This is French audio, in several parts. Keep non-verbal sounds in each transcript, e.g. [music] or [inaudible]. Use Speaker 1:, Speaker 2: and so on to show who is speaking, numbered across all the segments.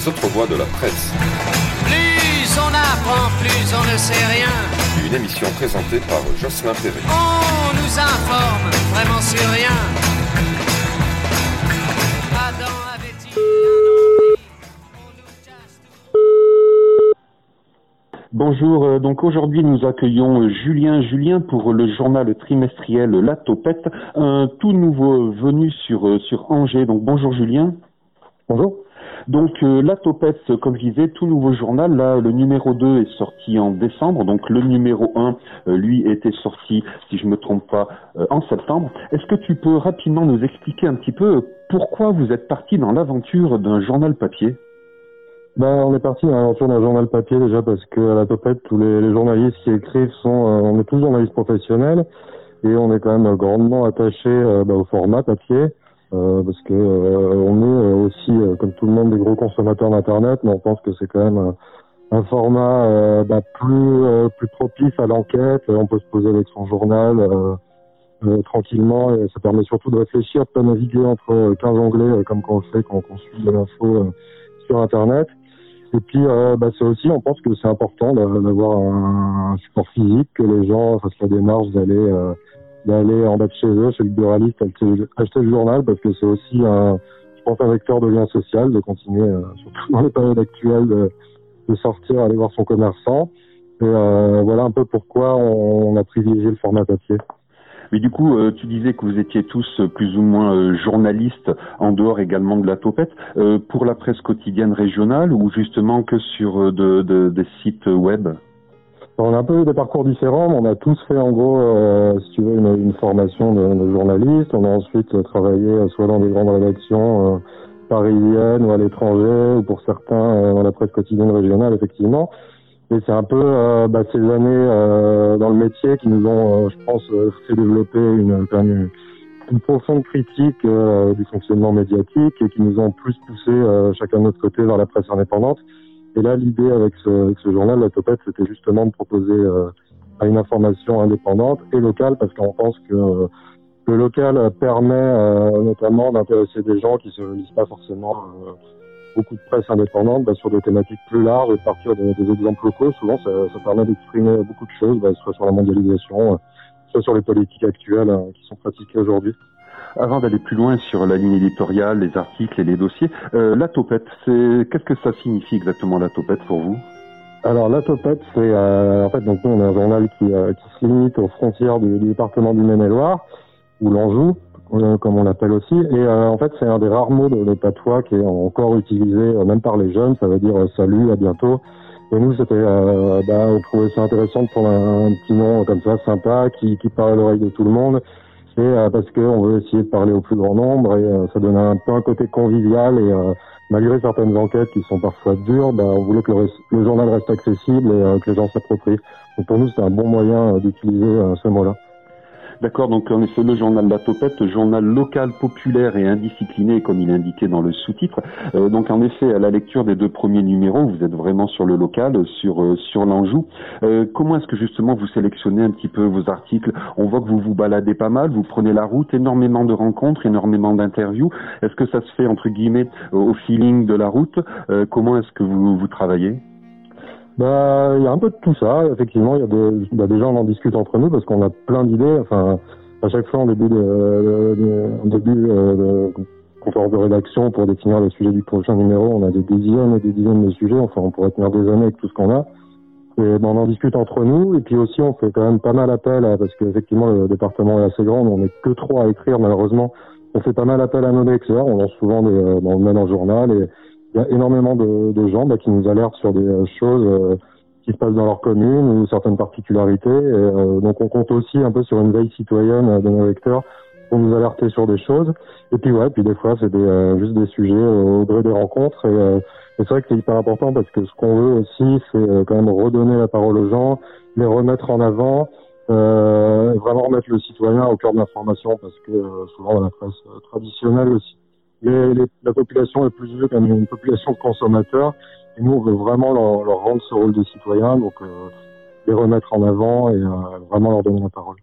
Speaker 1: les autres voix de la presse.
Speaker 2: Plus on apprend, plus on ne sait rien.
Speaker 1: Une émission présentée par Jocelyn Perret.
Speaker 2: On nous informe vraiment sur rien. Adam avait-il.
Speaker 3: Bonjour, euh, donc aujourd'hui nous accueillons euh, Julien Julien pour le journal trimestriel La Topette, un tout nouveau venu sur, euh, sur Angers. Donc bonjour Julien.
Speaker 4: Bonjour.
Speaker 3: Donc euh, La Topette, comme je disais, tout nouveau journal. Là, le numéro 2 est sorti en décembre. Donc le numéro 1, euh, lui, était sorti, si je me trompe pas, euh, en septembre. Est-ce que tu peux rapidement nous expliquer un petit peu euh, pourquoi vous êtes parti dans l'aventure d'un journal papier?
Speaker 4: Ben, on est parti dans l'aventure d'un journal papier déjà parce que à la topette, tous les, journalistes qui écrivent sont, euh, on est tous journalistes professionnels et on est quand même grandement attachés euh, ben, au format papier euh, parce que euh, on est euh, aussi, euh, comme tout le monde, des gros consommateurs d'internet, mais on pense que c'est quand même euh, un format euh, ben, plus plus propice à l'enquête. On peut se poser avec son journal. tranquillement et ça permet surtout de réfléchir, de pas naviguer entre euh, 15 onglets comme quand on fait quand on suit de l'info sur internet. Et puis euh, bah, c'est aussi, on pense que c'est important d'a- d'avoir un support physique, que les gens fassent la démarche d'aller euh, d'aller en bas de chez eux, chez le buraliste, acheter, le journal parce que c'est aussi un, je pense un vecteur de lien social, de continuer, euh, surtout dans les périodes actuelles, de, de sortir, aller voir son commerçant. Et euh, voilà un peu pourquoi on, a privilégié le format papier.
Speaker 3: Mais du coup, euh, tu disais que vous étiez tous euh, plus ou moins euh, journalistes en dehors également de la topette, euh, pour la presse quotidienne régionale ou justement que sur euh, de, de- des sites web?
Speaker 4: On a un peu des parcours différents, mais on a tous fait en gros, euh, si tu veux, une, une formation de, de journaliste. On a ensuite travaillé euh, soit dans des grandes rédactions euh, parisiennes ou à l'étranger, ou pour certains euh, dans la presse quotidienne régionale, effectivement. Et c'est un peu euh, bah, ces années euh, dans le métier qui nous ont, je pense, fait développer une, une, une profonde critique du fonctionnement médiatique et qui nous ont plus poussé chacun de notre côté vers la presse indépendante. Et là, l'idée avec ce, avec ce journal, la Topette, c'était justement de proposer euh, une information indépendante et locale, parce qu'on pense que euh, le local permet euh, notamment d'intéresser des gens qui se lisent pas forcément beaucoup de presse indépendante bah, sur des thématiques plus larges et de partir des, des exemples locaux. Souvent, ça, ça permet d'exprimer beaucoup de choses, bah, soit sur la mondialisation, soit sur les politiques actuelles qui sont pratiquées aujourd'hui.
Speaker 3: Avant d'aller plus loin sur la ligne éditoriale, les articles et les dossiers, euh, la topette, c'est qu'est-ce que ça signifie exactement la topette pour vous?
Speaker 4: Alors la Topette, c'est euh, en fait donc nous on est un journal qui, euh, qui se limite aux frontières du, département du Maine-et-Loire ou l'Anjou, euh, comme on l'appelle aussi. Et euh, en fait c'est un des rares mots de, patois qui est encore utilisé euh, même par les jeunes. Ça veut dire salut, à bientôt. Et nous c'était, euh, bah, on trouvait ça intéressant de prendre un, un petit nom comme ça sympa qui, qui parle à l'oreille de tout le monde. Et euh, parce qu'on veut essayer de parler au plus grand nombre et euh, ça donne un peu un côté convivial et euh, malgré certaines enquêtes qui sont parfois dures, bah, on voulait que le, le journal reste accessible et que les gens s'approprient. Donc pour nous, c'est un bon moyen d'utiliser ce mot-là.
Speaker 3: D'accord, donc en effet le journal La Topette, journal local, populaire et indiscipliné, comme il est indiqué dans le sous-titre. Euh, donc en effet, à la lecture des deux premiers numéros, vous êtes vraiment sur le local, sur euh, sur l'Anjou. Euh, comment est-ce que justement vous sélectionnez un petit peu vos articles? On voit que vous vous baladez pas mal, vous prenez la route, énormément de rencontres, énormément d'interviews. Est-ce que ça se fait entre guillemets au feeling de la route? Euh, Comment est-ce que vous vous travaillez?
Speaker 4: Bah, il y a un peu de tout ça. Effectivement, il y a des, bah, déjà on en discute entre nous parce qu'on a plein d'idées. Enfin, à chaque fois en début de, de- de- en début euh, de conférence de rédaction pour définir le sujet du prochain numéro, on a des dizaines et des dizaines de sujets. Enfin, on pourrait tenir des années avec tout ce qu'on a. Et ben, on en discute entre nous. Et puis aussi, on fait quand même pas mal appel à, parce qu'effectivement le département est assez grand. On n'est que trois à écrire malheureusement. On fait pas mal appel à nos lecteurs. On lance souvent des, euh, on le met dans le journal et il y a énormément de, de gens bah, qui nous alertent sur des euh, choses euh, qui se passent dans leur commune ou certaines particularités. Et, euh, donc on compte aussi un peu sur une veille citoyenne de nos lecteurs pour nous alerter sur des choses. Et puis ouais, puis des fois c'est des, euh, juste des sujets au gré des rencontres. Et, euh, et c'est vrai que c'est hyper important parce que ce qu'on veut aussi, c'est quand même redonner la parole aux gens, les remettre en avant. Vraiment remettre le citoyen au cœur de l'information parce que souvent dans la presse traditionnelle aussi les, les- la population est plus vue comme une population de consommateurs. Et nous, on veut vraiment leur, leur rendre ce rôle de citoyen, donc euh, les remettre en avant et euh, vraiment leur donner la parole.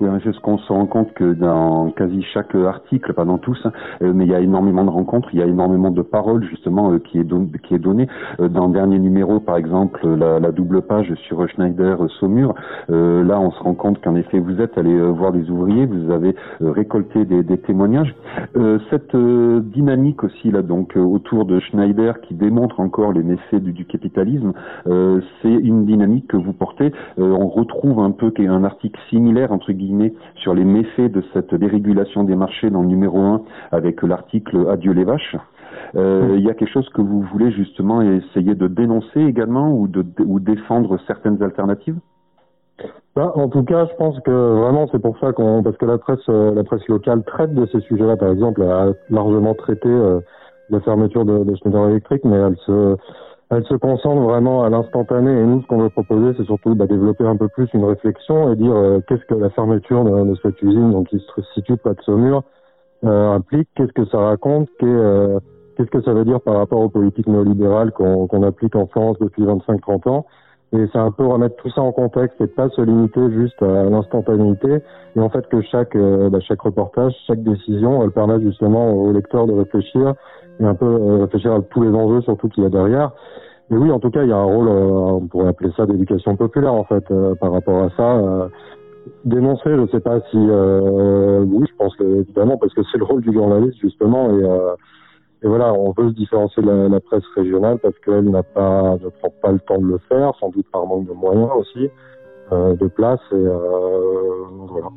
Speaker 3: Oui, c'est ce qu'on se rend compte que dans quasi chaque article, pas dans tous, hein, euh, mais il y a énormément de rencontres, il y a énormément de paroles justement euh, qui est qui est donnée. Euh, dans le dernier numéro, par exemple, la, la double page sur Schneider Saumur, là, on se rend compte qu'en effet, vous êtes allé voir les ouvriers, vous avez récolté des, des témoignages. cette dynamique aussi là, donc autour de Schneider, qui démontre encore les méfaits du, du capitalisme, c'est une dynamique que vous portez. on retrouve un peu un article similaire entre guillemets sur les méfaits de cette dérégulation des marchés dans le numéro 1 avec l'article Adieu les vaches. Euh, il y a quelque chose que vous voulez justement essayer de dénoncer également ou de ou défendre certaines alternatives?
Speaker 4: Bah, en tout cas, je pense que vraiment c'est pour ça qu'on parce que la presse euh, la presse locale traite de ces sujets-là. Par exemple, elle a largement traité euh, la fermeture de, de Schneider Electric, mais elle se elle se concentre vraiment à l'instantané. Et nous, ce qu'on veut proposer, c'est surtout bah, développer un peu plus une réflexion et dire euh, qu'est-ce que la fermeture de, cette usine, donc qui se situe près de Saumur, euh, implique, qu'est-ce que ça raconte, euh, qu'est-ce que ça veut dire par rapport aux politiques néolibérales qu'on applique en France depuis 25-30 ans. Et c'est un peu remettre tout ça en contexte et pas se limiter juste à l'instantanéité. Et en fait que chaque bah, chaque reportage, chaque décision, elle permet justement aux lecteurs de réfléchir et un peu euh, réfléchir à tous les enjeux surtout qu'il y a derrière. Mais oui, en tout cas, il y a un rôle, euh, on pourrait appeler ça d'éducation populaire en fait, euh, par rapport à ça. dénoncer, je ne sais pas si, oui, je pense que, évidemment, parce que c'est le rôle du journaliste justement, et, et voilà, on veut se différencier de la, presse régionale parce qu'elle n'a pas, ne prend pas le temps de le faire, sans doute par manque de moyens aussi, de place, et voilà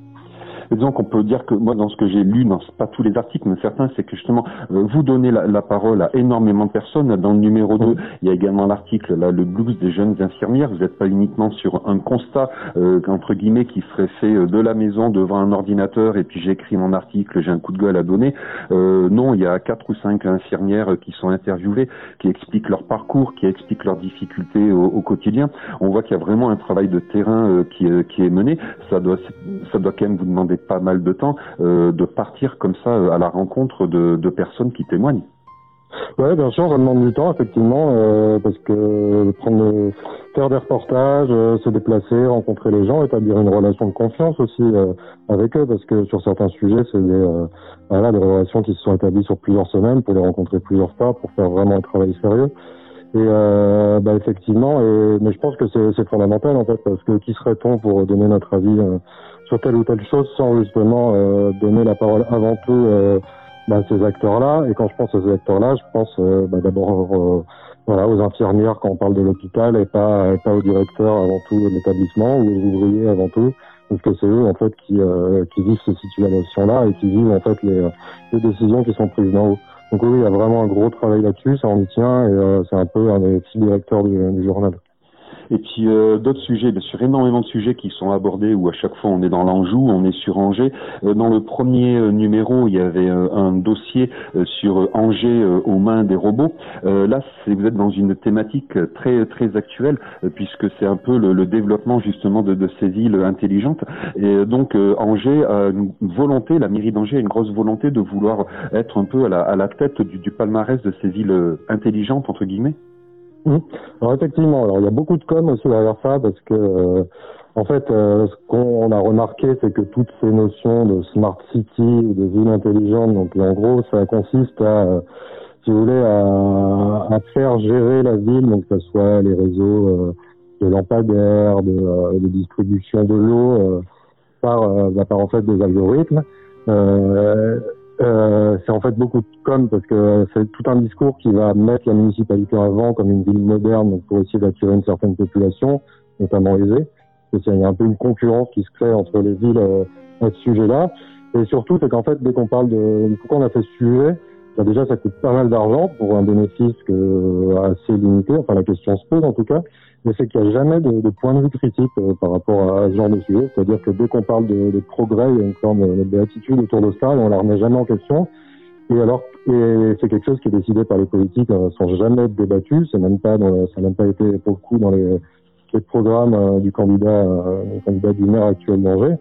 Speaker 3: disons qu'on peut dire que moi, dans ce que j'ai lu, dans pas tous les articles, mais certains, c'est que justement, euh, vous donnez la, parole à énormément de personnes. Dans le numéro 2, il y a également l'article, là, le blues des jeunes infirmières. Vous n'êtes pas uniquement sur un constat, euh, entre guillemets, qui serait fait euh, de la maison devant un ordinateur et puis j'ai écrit mon article, j'ai un coup de gueule à donner. non, il y a quatre ou cinq infirmières qui sont interviewées, qui expliquent leur parcours, qui expliquent leurs difficultés au, quotidien. On voit qu'il y a vraiment un travail de terrain qui, qui est mené. Ça doit, ça doit quand même vous demander pas mal de temps euh, de partir comme ça euh, à la rencontre de, personnes qui témoignent.
Speaker 4: Ouais, bien sûr, ça demande du temps, effectivement, euh, parce que faire des reportages, se déplacer, rencontrer les gens, établir une relation de confiance aussi avec eux, parce que sur certains sujets, c'est des, relations qui se sont établies sur plusieurs semaines pour les rencontrer plusieurs fois, pour faire vraiment un travail sérieux. Et bah, effectivement, mais je pense que c'est fondamental en fait, parce que qui serait-on pour donner notre avis sur telle ou telle chose sans justement euh, donner la parole avant tout euh, bah, à ces acteurs-là. Et quand je pense à ces acteurs-là, je pense euh, bah, d'abord voilà, aux infirmières quand on parle de l'hôpital et pas, pas aux directeurs avant tout de l'établissement ou aux ouvriers avant tout parce que c'est eux en fait qui, qui vivent ces situations-là et qui vivent en fait les, les décisions qui sont prises d'en haut. Donc oui, il y a vraiment un gros travail là-dessus, ça en y tient et c'est un peu un des six directeurs du, du journal.
Speaker 3: Et puis euh, d'autres sujets, bien sûr, énormément de sujets qui sont abordés où à chaque fois on est dans l'Anjou, on est sur Angers. Euh, dans le premier euh, numéro, il y avait un dossier sur Angers aux mains des robots. là, vous êtes dans une thématique très très actuelle puisque c'est un peu le, développement justement de, de, ces villes intelligentes. Et donc Angers a une volonté, la mairie d'Angers a une grosse volonté de vouloir être un peu à la, à la tête du, du palmarès de ces villes intelligentes entre guillemets.
Speaker 4: Mmh. Alors effectivement, alors il y a beaucoup de com aussi derrière ça parce que euh, en fait, euh, ce qu'on a remarqué, c'est que toutes ces notions de smart city ou de ville intelligente, donc en gros, ça consiste à, euh, si vous voulez, à, à, faire gérer la ville, donc que ce soit les réseaux de lampadaires, de, de, distribution de l'eau, par, bah, par en fait des algorithmes. Euh, c'est en fait beaucoup de com parce que c'est tout un discours qui va mettre la municipalité avant comme une ville moderne pour essayer d'attirer une certaine population, notamment aisée. Parce qu'il y a un peu une concurrence qui se crée entre les villes euh, à ce sujet-là. Et surtout, c'est qu'en fait, dès qu'on parle de pourquoi on a fait ce sujet, bah déjà ça coûte pas mal d'argent pour un bénéfice que, euh, assez limité. Enfin, la question se pose en tout cas mais c'est qu'il n'y a jamais de, de, point de vue critique euh, par rapport à ce genre de sujet. C'est-à-dire que dès qu'on parle de, de, progrès, il y a une forme de autour de ça et on la remet jamais en question. Et alors, et c'est quelque chose qui est décidé par les politiques euh, sans jamais être débattu. C'est même pas, dans, ça n'a même pas été pour le coup dans les, les programmes euh, du candidat, du candidat du maire actuel d'Angers.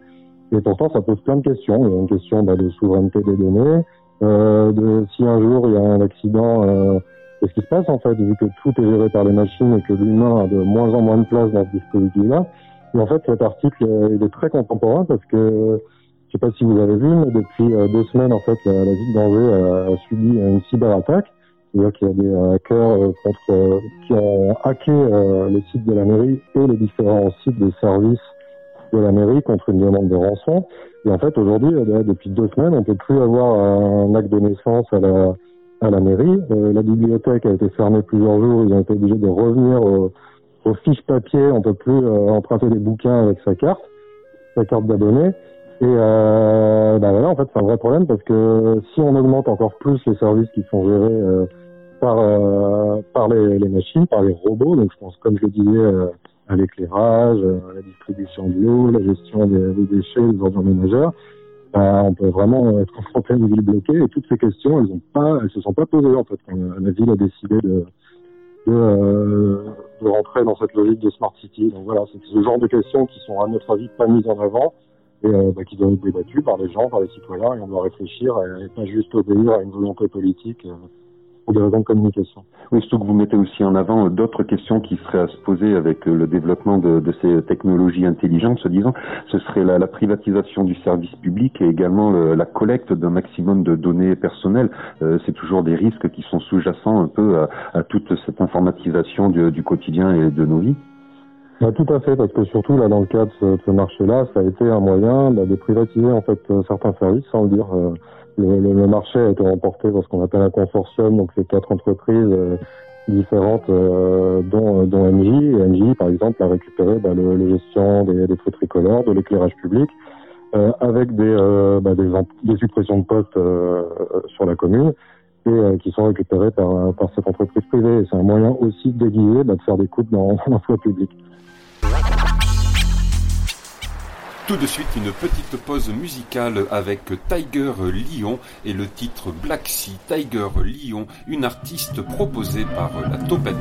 Speaker 4: Et pourtant, ça pose plein de questions. Il y a une question bah, de souveraineté des données, euh, de si un jour il y a un accident quest ce qui se passe en fait, vu que tout est géré par les machines et que l'humain a de moins en moins de place dans ce dispositif-là? Et en fait, cet article, il est très contemporain parce que je sais pas si vous avez vu, mais depuis deux semaines, en fait, la, ville d'Angers a, subi une cyberattaque. C'est-à-dire qu'il y a des hackers contre, qui ont hacké le site de la mairie et les différents sites de services de la mairie contre une demande de rançon. Et en fait, aujourd'hui, depuis deux semaines, on peut plus avoir un acte de naissance à la, à la mairie. Euh, la bibliothèque a été fermée plusieurs jours. Ils ont été obligés de revenir aux fiches papier. On peut plus euh, emprunter des bouquins avec sa carte, sa carte d'abonné. Et euh, bah voilà, en fait, c'est un vrai problème parce que si on augmente encore plus les services qui sont gérés euh, par par les, machines, par les robots, donc je pense, comme je disais, à l'éclairage, à la distribution de l'eau, la gestion des, déchets, des ordures ménagères, bah, on peut vraiment être confronté à une ville bloquée et toutes ces questions, elles ont pas, elles se sont pas posées en fait quand la ville a décidé euh, de rentrer dans cette logique de smart city. Donc voilà, c'est ce genre de questions qui sont à notre avis pas mises en avant et euh, bah, qui doivent être débattues par les gens, par les citoyens et on doit réfléchir et, pas juste obéir à une volonté politique. Euh, pour des raisons de communication.
Speaker 3: Oui, surtout que vous mettez aussi en avant d'autres questions qui seraient à se poser avec le développement de, de ces technologies intelligentes, se disant, ce serait la, la, privatisation du service public et également le, la collecte d'un maximum de données personnelles. Euh, c'est toujours des risques qui sont sous-jacents un peu à, à toute cette informatisation du, du, quotidien et de nos vies.
Speaker 4: Bah, tout à fait, parce que surtout là, dans le cadre de ce, ce marché-là, ça a été un moyen bah, de privatiser en fait certains services, sans le dire. Euh, le, le, le, marché a été remporté par ce qu'on appelle un consortium, donc c'est quatre entreprises euh, différentes, euh, dont, dont MJ. Et MJ, par exemple, a récupéré bah, le, le, gestion des, des feux tricolores, de l'éclairage public, euh, avec des, euh, bah, des, des, suppressions de postes euh, sur la commune et euh, qui sont récupérés par, par cette entreprise privée. C'est un moyen aussi de déguiser, bah, de faire des coupes dans [laughs] l'emploi public.
Speaker 1: Tout de suite, une petite pause musicale avec Tiger Lion et le titre Black Sea Tiger Lion, une artiste proposée par la Topette.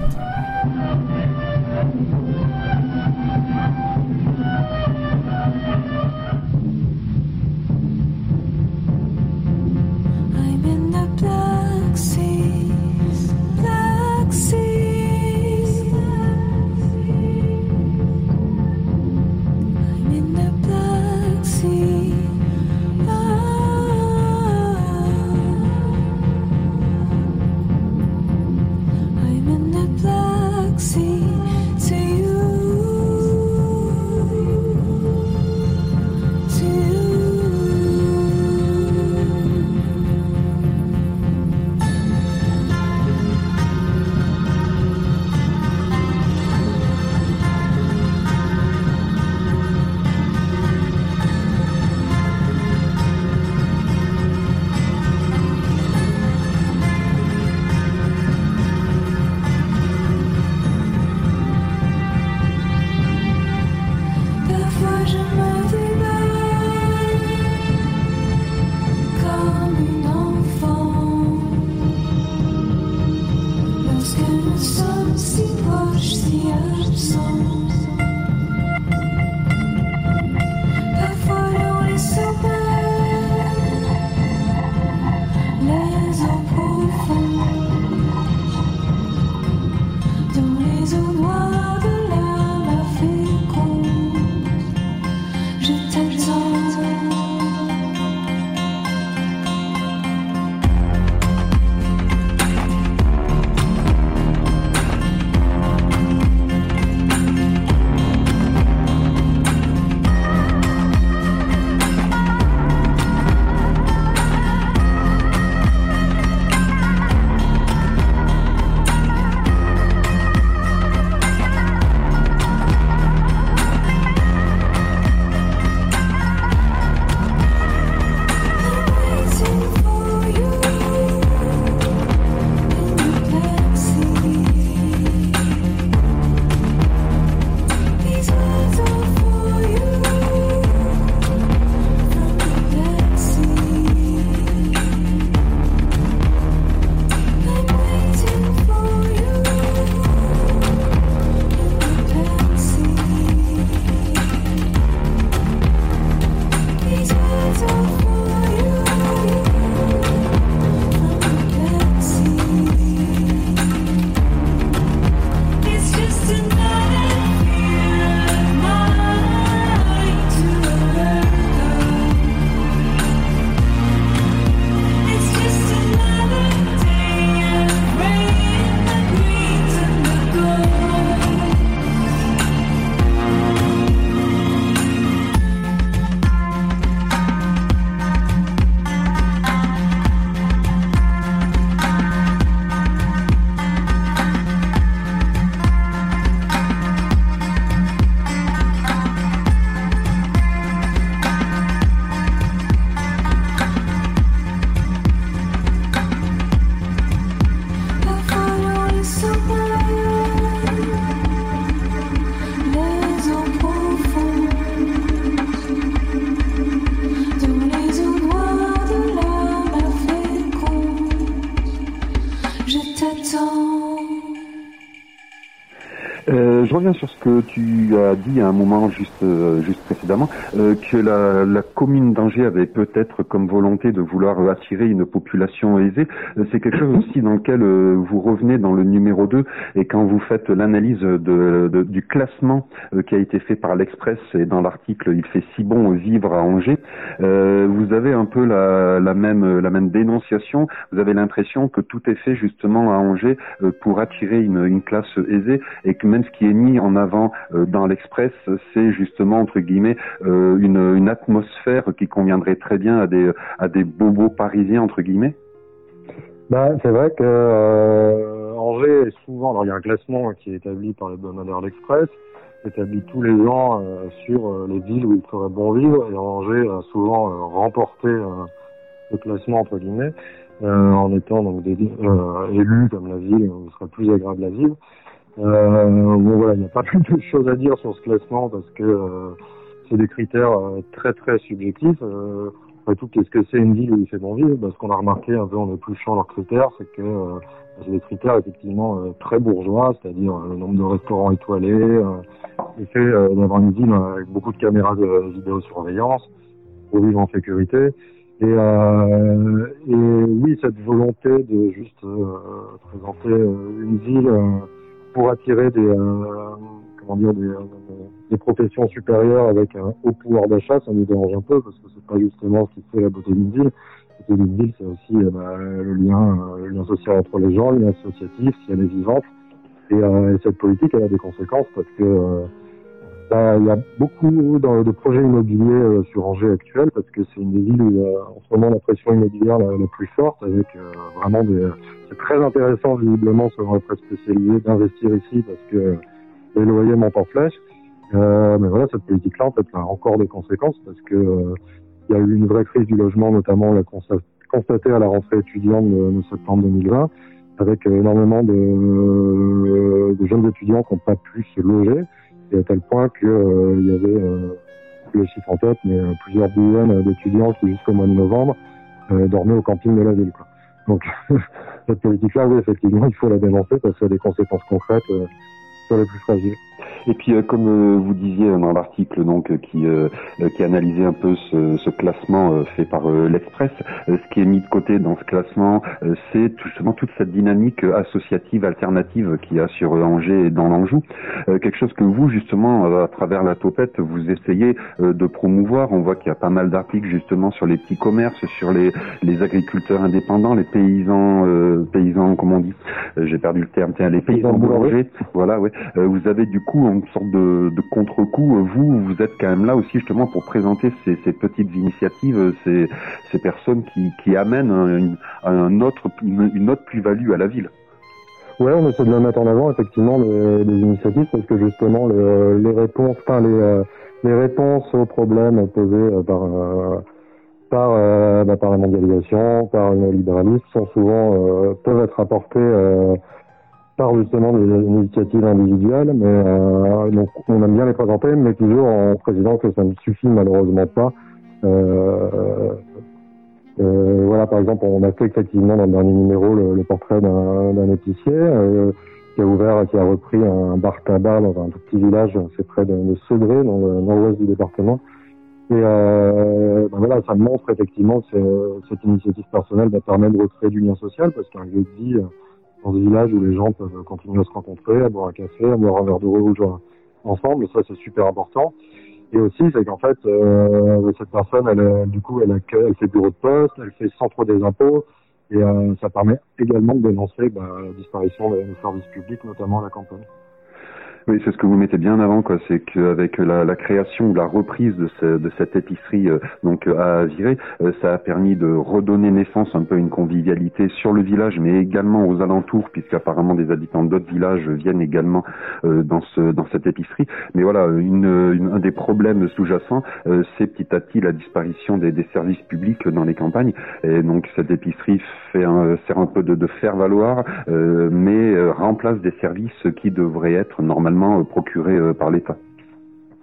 Speaker 3: Je reviens sur ce que tu as dit à un moment juste euh, juste précédemment, euh, que la, la commune d'Angers avait peut-être comme volonté de vouloir attirer une population aisée. Euh, C'est quelque chose aussi dans lequel euh, vous revenez dans le numéro 2 et quand vous faites l'analyse de, de- du classement euh, qui a été fait par l'Express et dans l'article il fait si bon vivre à Angers, euh, vous avez un peu la, la même la même dénonciation. Vous avez l'impression que tout est fait justement à Angers euh, pour attirer une, une classe aisée et que même ce qui est mis en avant euh, dans l'Express, c'est justement entre guillemets euh, une, atmosphère qui conviendrait très bien à des à des bobos parisiens entre guillemets.
Speaker 4: Bah, c'est vrai que euh, Angers est souvent, alors il y a un classement qui est établi par l'hebdomadaire L'Express, établi tous les ans sur les villes où il ferait bon vivre, et Angers a souvent remporté le classement entre guillemets, en étant donc comme la ville où il serait plus agréable à vivre. Euh, bon voilà, il n'y a pas [laughs] plus de choses à dire sur ce classement parce que euh, c'est des critères euh, très très subjectifs. Euh, après tout, qu'est-ce que c'est une ville où il fait bon vivre? Bah, Ce qu'on a remarqué un peu en épluchant leurs critères, c'est que euh, c'est des critères effectivement euh, très bourgeois, c'est-à-dire euh, le nombre de restaurants étoilés, le fait d'avoir une ville avec beaucoup de caméras de vidéosurveillance pour vivre en sécurité. Et, euh, et oui, cette volonté de juste présenter une ville pour attirer des euh, comment dire des, euh, des professions supérieures avec un haut pouvoir d'achat, ça nous dérange un peu parce que c'est pas justement ce qui fait la beauté d'une ville. La beauté d'une ville, c'est aussi euh, bah, le lien, euh, le lien social entre les gens, le lien associatif, si elle est vivante. Et, euh, et cette politique, elle a des conséquences parce que bah, il y a beaucoup de, projets immobiliers euh, sur Angers actuel parce que c'est une des villes où il y a en ce moment la pression immobilière la, plus forte avec euh, vraiment c'est très intéressant visiblement selon la presse spécialisée d'investir ici parce que les loyers montent en flèche. Euh, mais voilà, cette politique-là, en fait, a encore des conséquences parce que il y a eu une vraie crise du logement, notamment l'a consta- constaté à la rentrée étudiante de, septembre 2020, avec énormément de jeunes étudiants qui n'ont pas pu se loger, et à tel point que euh, il y avait euh, plus les chiffres en tête, mais euh, plusieurs dizaines d'étudiants qui jusqu'au mois de novembre euh, dormaient au camping de la ville. Quoi. Donc [laughs] cette politique-là, oui, effectivement, il faut la dénoncer parce qu'elle a des conséquences concrètes euh, sur les plus fragiles.
Speaker 3: Et puis, euh, comme euh, vous disiez dans l'article donc euh, qui euh, euh, qui analysait un peu ce, ce classement euh, fait par euh, l'Express, euh, ce qui est mis de côté dans ce classement, euh, c'est tout- justement toute cette dynamique euh, associative alternative qu'il y a sur euh, Angers et dans l'Anjou. Euh, quelque chose que vous, justement, euh, à travers la topette, vous essayez euh, de promouvoir. On voit qu'il y a pas mal d'articles justement sur les petits commerces, sur les, les agriculteurs indépendants, les paysans, euh, paysans, comment on dit Euh, J'ai perdu le terme. Tiens, les paysans
Speaker 4: boulangers.
Speaker 3: boulangers. Voilà, ouais. Euh, vous avez du coup une sorte de, contre-coup. Vous, vous êtes quand même là aussi justement pour présenter ces, petites initiatives, ces, personnes qui, amènent un, une- un autre, plus-value à la ville.
Speaker 4: Ouais, on essaie de le mettre en avant effectivement les, initiatives parce que justement le- les réponses, euh, les réponses aux problèmes posés euh, par euh, bah, par la mondialisation, par le libéralisme souvent peuvent être apportées par justement des initiatives individuelles, mais euh, donc on aime bien les présenter, mais toujours en précisant que ça ne suffit malheureusement pas. Euh, euh, voilà, par exemple, on a fait effectivement dans le dernier numéro le, portrait d'un épicier euh, qui a ouvert, qui a repris un bar tabac dans un tout petit village, c'est près de, de dans le nord-ouest du département. Et ben voilà, ça montre effectivement que cette initiative personnelle va permettre de recréer du lien social parce qu'un lieu de vie dans ce village où les gens peuvent continuer à se rencontrer, à boire un café, à boire un verre de rouge ensemble, ça c'est super important. Et aussi, c'est qu'en fait, euh, cette personne, elle, euh, du coup, elle, accueille, elle fait bureau de poste, elle fait centre des impôts, et euh, ça permet également de dénoncer bah, la disparition des, des services publics, notamment à la campagne.
Speaker 3: Oui, c'est ce que vous mettez bien en avant, quoi. C'est qu'avec la, la création ou la reprise de, ce- de cette épicerie euh, donc euh, à Viré, euh, ça a permis de redonner naissance un peu à une convivialité sur le village, mais également aux alentours, puisqu'apparemment des habitants d'autres villages viennent également euh, dans ce dans cette épicerie. Mais voilà, une, une- un des problèmes sous-jacents, euh, c'est petit à petit la disparition des, des services publics dans les campagnes. Et donc cette épicerie fait un, sert un peu de, de faire valoir, euh, mais remplace des services qui devraient être euh, procurés euh, par l'État.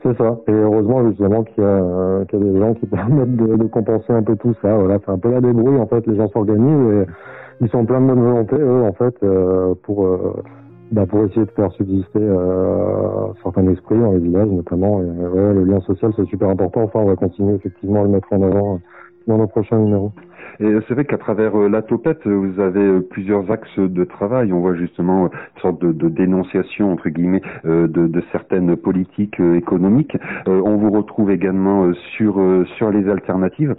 Speaker 4: C'est ça. Et heureusement justement qu'il y, a, euh, des gens qui [laughs] permettent de, compenser un peu tout ça. Voilà, c'est un peu la débrouille en fait. Les gens s'organisent et ils sont pleins de bonne volonté eux en fait euh, pour euh, bah, pour essayer de faire subsister euh, certains esprits dans les villages notamment. Le lien social c'est super important. Enfin, on va continuer effectivement à le mettre en avant dans nos prochains numéros.
Speaker 3: Et c'est vrai qu'à travers euh, la topette, vous avez euh, plusieurs axes de travail. On voit justement euh, une sorte de, dénonciation entre guillemets euh, de, certaines politiques euh, économiques. Euh, on vous retrouve également euh, sur euh, sur les alternatives,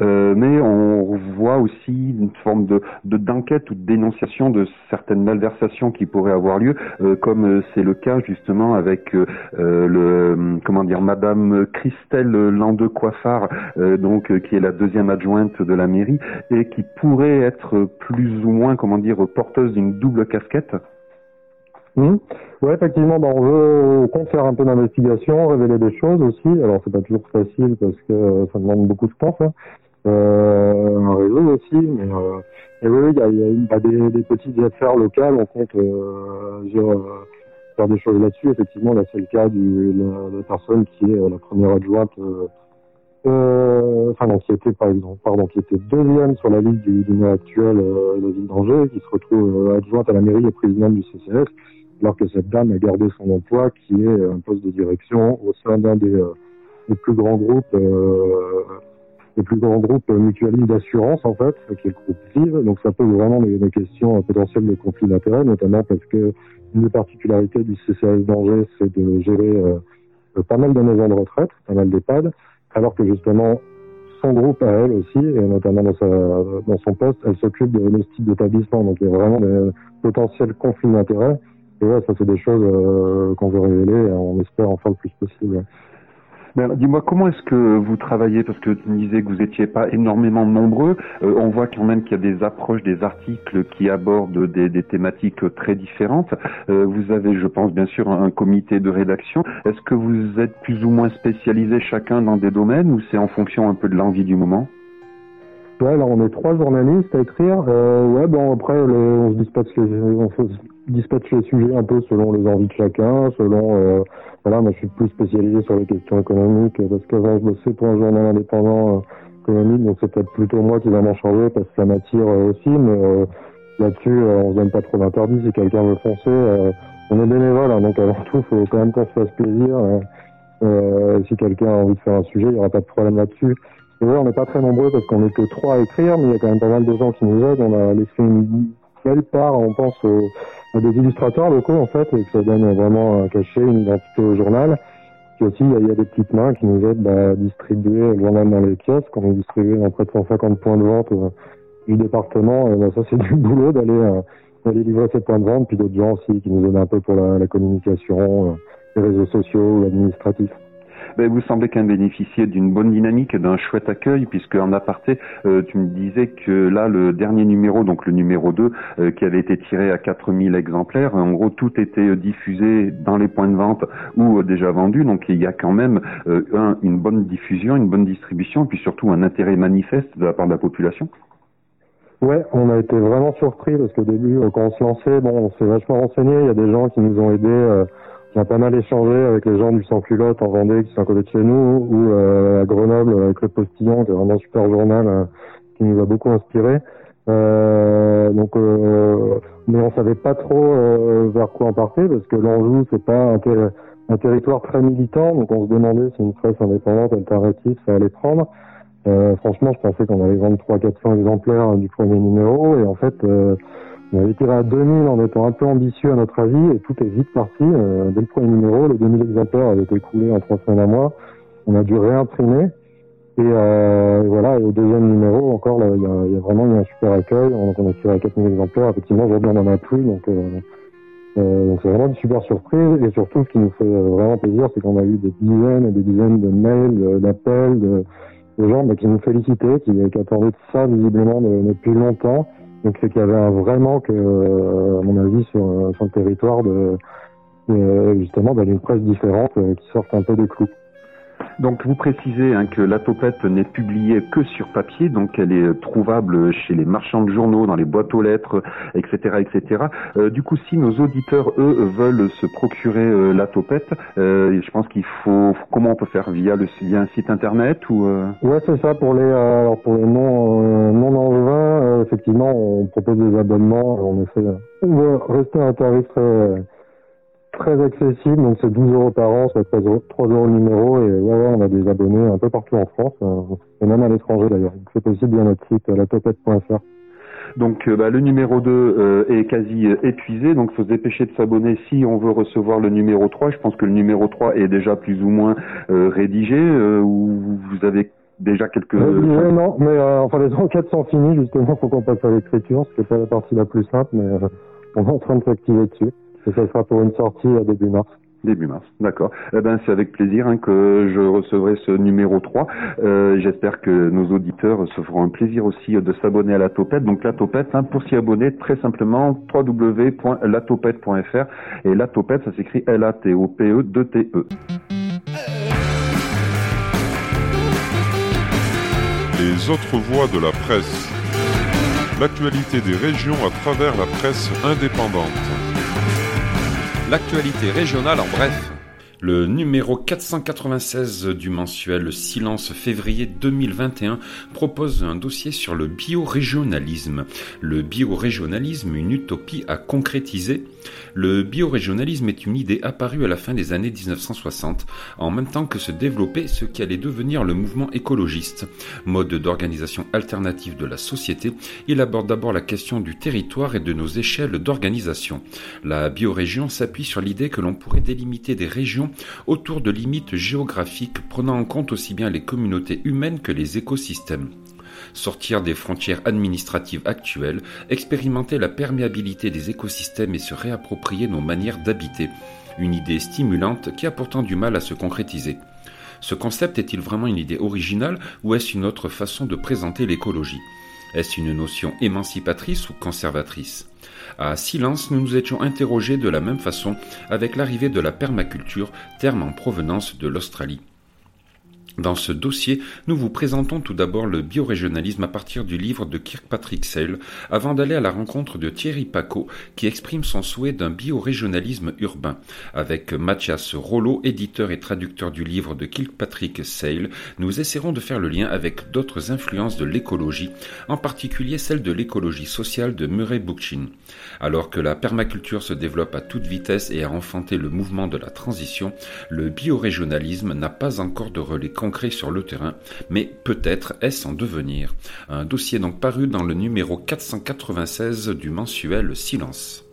Speaker 3: Euh, mais on voit aussi une forme de de- d'enquête ou de dénonciation de certaines malversations qui pourraient avoir lieu, euh, comme euh, c'est le cas justement avec euh, euh, le comment dire Madame Christelle Landeux-Coiffard, euh, donc euh, qui est la deuxième adjointe de la mairie et qui pourrait être plus ou moins, comment dire, porteuse d'une double casquette.
Speaker 4: Mhm. Ouais, effectivement, bah, on veut, compte faire un peu d'investigation, révéler des choses aussi. Alors, c'est pas toujours facile parce que euh, ça demande beaucoup de temps, ça. Euh, un réseau aussi, mais euh, oui, oui, il y a, bah, des, petites affaires locales. On compte euh, faire des choses là-dessus. Effectivement, là, c'est le cas du la, personne qui est la première adjointe. Euh, enfin non, qui était par exemple, pardon, qui était deuxième sur la liste du, du actuel euh, de la ville d'Angers, qui se retrouve euh, adjointe à la mairie et présidente du CCS alors que cette dame a gardé son emploi, qui est un poste de direction au sein d'un des, des plus grands groupes, euh, des plus grands groupes mutualistes d'assurance en fait, qui est le groupe Vive. Donc ça pose vraiment des, des questions potentielles de conflit d'intérêts, notamment parce que une des particularités du CCS d'Angers, c'est de gérer euh, pas mal de maisons de retraite, pas mal d'EHPAD, alors que justement son groupe à elle aussi, et notamment dans, sa, dans son poste, elle s'occupe de, type d'établissement. Donc il y a vraiment des potentiels conflits d'intérêts. Et ouais, ça c'est des choses euh, qu'on veut révéler et on espère en faire le plus possible.
Speaker 3: Mais alors, dis-moi, comment est-ce que vous travaillez? Parce que tu me disais que vous n'étiez pas énormément nombreux. Euh, on voit quand même qu'il y a des approches, des articles qui abordent des, thématiques très différentes. Euh, vous avez, je pense, bien sûr, un comité de rédaction. Est-ce que vous êtes plus ou moins spécialisés chacun dans des domaines ou c'est en fonction un peu de l'envie du moment?
Speaker 4: Ouais, là on est trois journalistes à écrire. Euh, ouais, bon après on se dispatche dispatche les sujets un peu selon les envies de chacun, selon euh, voilà, moi je suis plus spécialisé sur les questions économiques euh, parce qu'avant je bossais pour un journal indépendant euh, économique, donc c'est peut-être plutôt moi qui va m'en charger parce que ça m'attire euh, aussi, mais euh, là-dessus on se donne pas trop d'interdits. Si quelqu'un veut foncer, euh, on est bénévole, hein, donc avant tout faut quand même qu'on se fasse plaisir. euh, si quelqu'un a envie de faire un sujet, il n'y aura pas de problème là-dessus. Et ouais, on n'est pas très nombreux parce qu'on n'est que trois à écrire, mais il y a quand même pas mal de gens qui nous aident. On a laissé une belle part, on pense, aux- des illustrateurs locaux en fait, et que ça donne vraiment un cachet, une identité au journal. Puis aussi, il y a, des petites mains qui nous aident bah, à distribuer le journal dans les kiosques. On est distribué dans près de 150 points de vente euh, du département. Et, bah, ça, c'est [laughs] du boulot d'aller euh, d'aller livrer ces points de vente. Puis d'autres gens aussi qui nous aident un peu pour la, la communication, euh, les réseaux sociaux, l'administratif.
Speaker 3: Ben, vous semblez quand même bénéficier d'une bonne dynamique d'un chouette accueil, puisque en aparté, euh, tu me disais que là, le dernier numéro, donc le numéro 2, euh, qui avait été tiré à 4000 exemplaires, en gros, tout était euh, diffusé dans les points de vente ou euh, déjà vendu, donc il y a quand même euh, un, une bonne diffusion, une bonne distribution, puis surtout un intérêt manifeste de la part de la population.
Speaker 4: Ouais, on a été vraiment surpris parce qu'au début, quand on se lançait, bon, on s'est vachement renseigné. Il y a des gens qui nous ont aidés. On a pas mal échangé avec les gens du Sans Culotte en Vendée, qui sont à côté de chez nous, ou euh, à Grenoble avec le Postillon, qui est vraiment un super journal, euh, qui nous a beaucoup inspiré. Euh, donc, euh, mais on savait pas trop euh, vers quoi on partait parce que l'Anjou, c'est pas un, ter- territoire très militant, donc on se demandait si une presse indépendante alternative ça allait prendre. Franchement, je pensais qu'on allait vendre 300-400 exemplaires du premier numéro et en fait, on avait tiré à 2000 en étant un peu ambitieux à notre avis et tout est vite parti. Euh, dès le premier numéro, les 2000 exemplaires avaient été coulés en trois semaines à mois. On a dû réimprimer et, euh, voilà. Et au deuxième numéro, encore, il y y a vraiment eu un super accueil. Donc on a tiré à 4000 exemplaires. Effectivement, aujourd'hui, on en a plus. Donc euh, euh, c'est vraiment une super surprise et surtout ce qui nous fait euh, vraiment plaisir, c'est qu'on a eu des dizaines et des dizaines de mails, d'appels, de, gens bah, qui nous félicitaient, qui, qui attendaient ça visiblement de- depuis longtemps. Donc c'est qu'il y avait un vrai manque, euh, à mon avis, sur, euh, sur le territoire de euh, justement bah, d'une presse différente qui sorte un peu des clous.
Speaker 3: Donc vous précisez hein, que la topette n'est publiée que sur papier, donc elle est trouvable chez les marchands de journaux, dans les boîtes aux lettres, etc., etc. Euh, du coup, si nos auditeurs eux veulent se procurer euh, la topette, euh, je pense qu'il faut comment on peut faire via le via un site internet ou euh?
Speaker 4: Ouais, c'est ça. Pour les, euh, alors pour les non, euh, non angevins, euh, effectivement, on propose des abonnements. On essaie, va rester à un tarif très, très accessible. Donc c'est 12 euros par an, soit 3 euros, 3 euros le numéro. Et ouais, ouais, on a des abonnés un peu partout en France, euh, et même à l'étranger d'ailleurs. Donc c'est possible via notre site, euh, latopette.fr.
Speaker 3: Donc euh, bah, le numéro 2 euh, est quasi épuisé, donc faut se dépêcher de s'abonner si on veut recevoir le numéro 3. Je pense que le numéro 3 est déjà plus ou moins euh, rédigé, euh, ou vous avez déjà quelques...
Speaker 4: Ouais, non, mais euh, enfin les enquêtes sont finies justement, faut qu'on passe à l'écriture, ce qui n'est pas la partie la plus simple, mais euh, on est en train de s'activer dessus. Et ça sera pour une sortie à début mars.
Speaker 3: Début mars, d'accord. Eh ben, c'est avec plaisir hein, que je recevrai ce numéro 3. Euh, J'espère que nos auditeurs se feront un plaisir aussi de s'abonner à la Topette. Donc la Topette, hein, pour s'y abonner, très simplement, www.latopette.fr. Et la Topette, ça s'écrit L-A-T-O-P-E 2-T-E.
Speaker 5: Les autres voix de la presse. L'actualité des régions à travers la presse indépendante.
Speaker 1: L'actualité régionale en bref. Le numéro 496 du mensuel Silence février 2021 propose un dossier sur le biorégionalisme. Le biorégionalisme, une utopie à concrétiser. Le biorégionalisme est une idée apparue à la fin des années 1960, en même temps que se développait ce qui allait devenir le mouvement écologiste. Mode d'organisation alternative de la société, il aborde d'abord la question du territoire et de nos échelles d'organisation. La biorégion s'appuie sur l'idée que l'on pourrait délimiter des régions autour de limites géographiques prenant en compte aussi bien les communautés humaines que les écosystèmes. Sortir des frontières administratives actuelles, expérimenter la perméabilité des écosystèmes et se réapproprier nos manières d'habiter. Une idée stimulante qui a pourtant du mal à se concrétiser. Ce concept est-il vraiment une idée originale ou est-ce une autre façon de présenter l'écologie? Est-ce une notion émancipatrice ou conservatrice? À Silence, nous nous étions interrogés de la même façon avec l'arrivée de la permaculture, terme en provenance de l'Australie. Dans ce dossier, nous vous présentons tout d'abord le biorégionalisme à partir du livre de Kirkpatrick Sale, avant d'aller à la rencontre de Thierry Paco, qui exprime son souhait d'un biorégionalisme urbain. Avec Mathias Rollo, éditeur et traducteur du livre de Kirkpatrick Sale, nous essaierons de faire le lien avec d'autres influences de l'écologie, en particulier celle de l'écologie sociale de Murray Bookchin. Alors que la permaculture se développe à toute vitesse et a enfanté le mouvement de la transition, le biorégionalisme n'a pas encore de relais sur le terrain, mais peut-être est-ce en devenir. Un dossier donc paru dans le numéro 496 du mensuel Silence.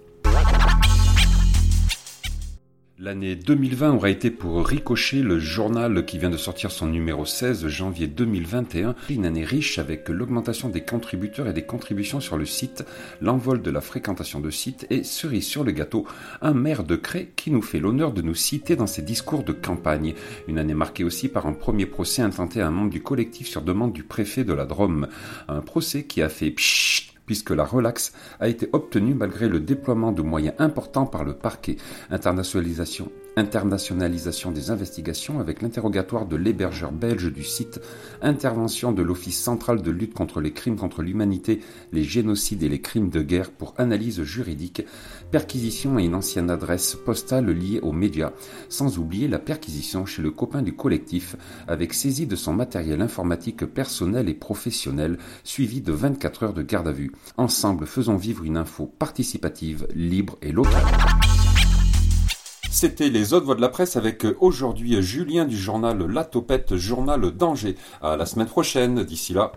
Speaker 1: L'année 2020 aura été pour Ricochet, le journal qui vient de sortir son numéro 16 janvier 2021, une année riche avec l'augmentation des contributeurs et des contributions sur le site, l'envol de la fréquentation de sites et cerise sur le gâteau, un maire de Cré qui nous fait l'honneur de nous citer dans ses discours de campagne. Une année marquée aussi par un premier procès intenté à un membre du collectif sur demande du préfet de la Drôme. Un procès qui a fait pshhh puisque la relaxe a été obtenue malgré le déploiement de moyens importants par le parquet, internationalisation, internationalisation des investigations avec l'interrogatoire de l'hébergeur belge du site, intervention de l'Office central de lutte contre les crimes contre l'humanité, les génocides et les crimes de guerre pour analyse juridique, perquisition et une ancienne adresse postale liée aux médias, sans oublier la perquisition chez le copain du collectif avec saisie de son matériel informatique personnel et professionnel, suivi de 24 heures de garde à vue. Ensemble, faisons vivre une info participative, libre et locale. C'était les autres voix de la presse avec aujourd'hui Julien du journal La Topette, journal d'Angers. À la semaine prochaine, d'ici là.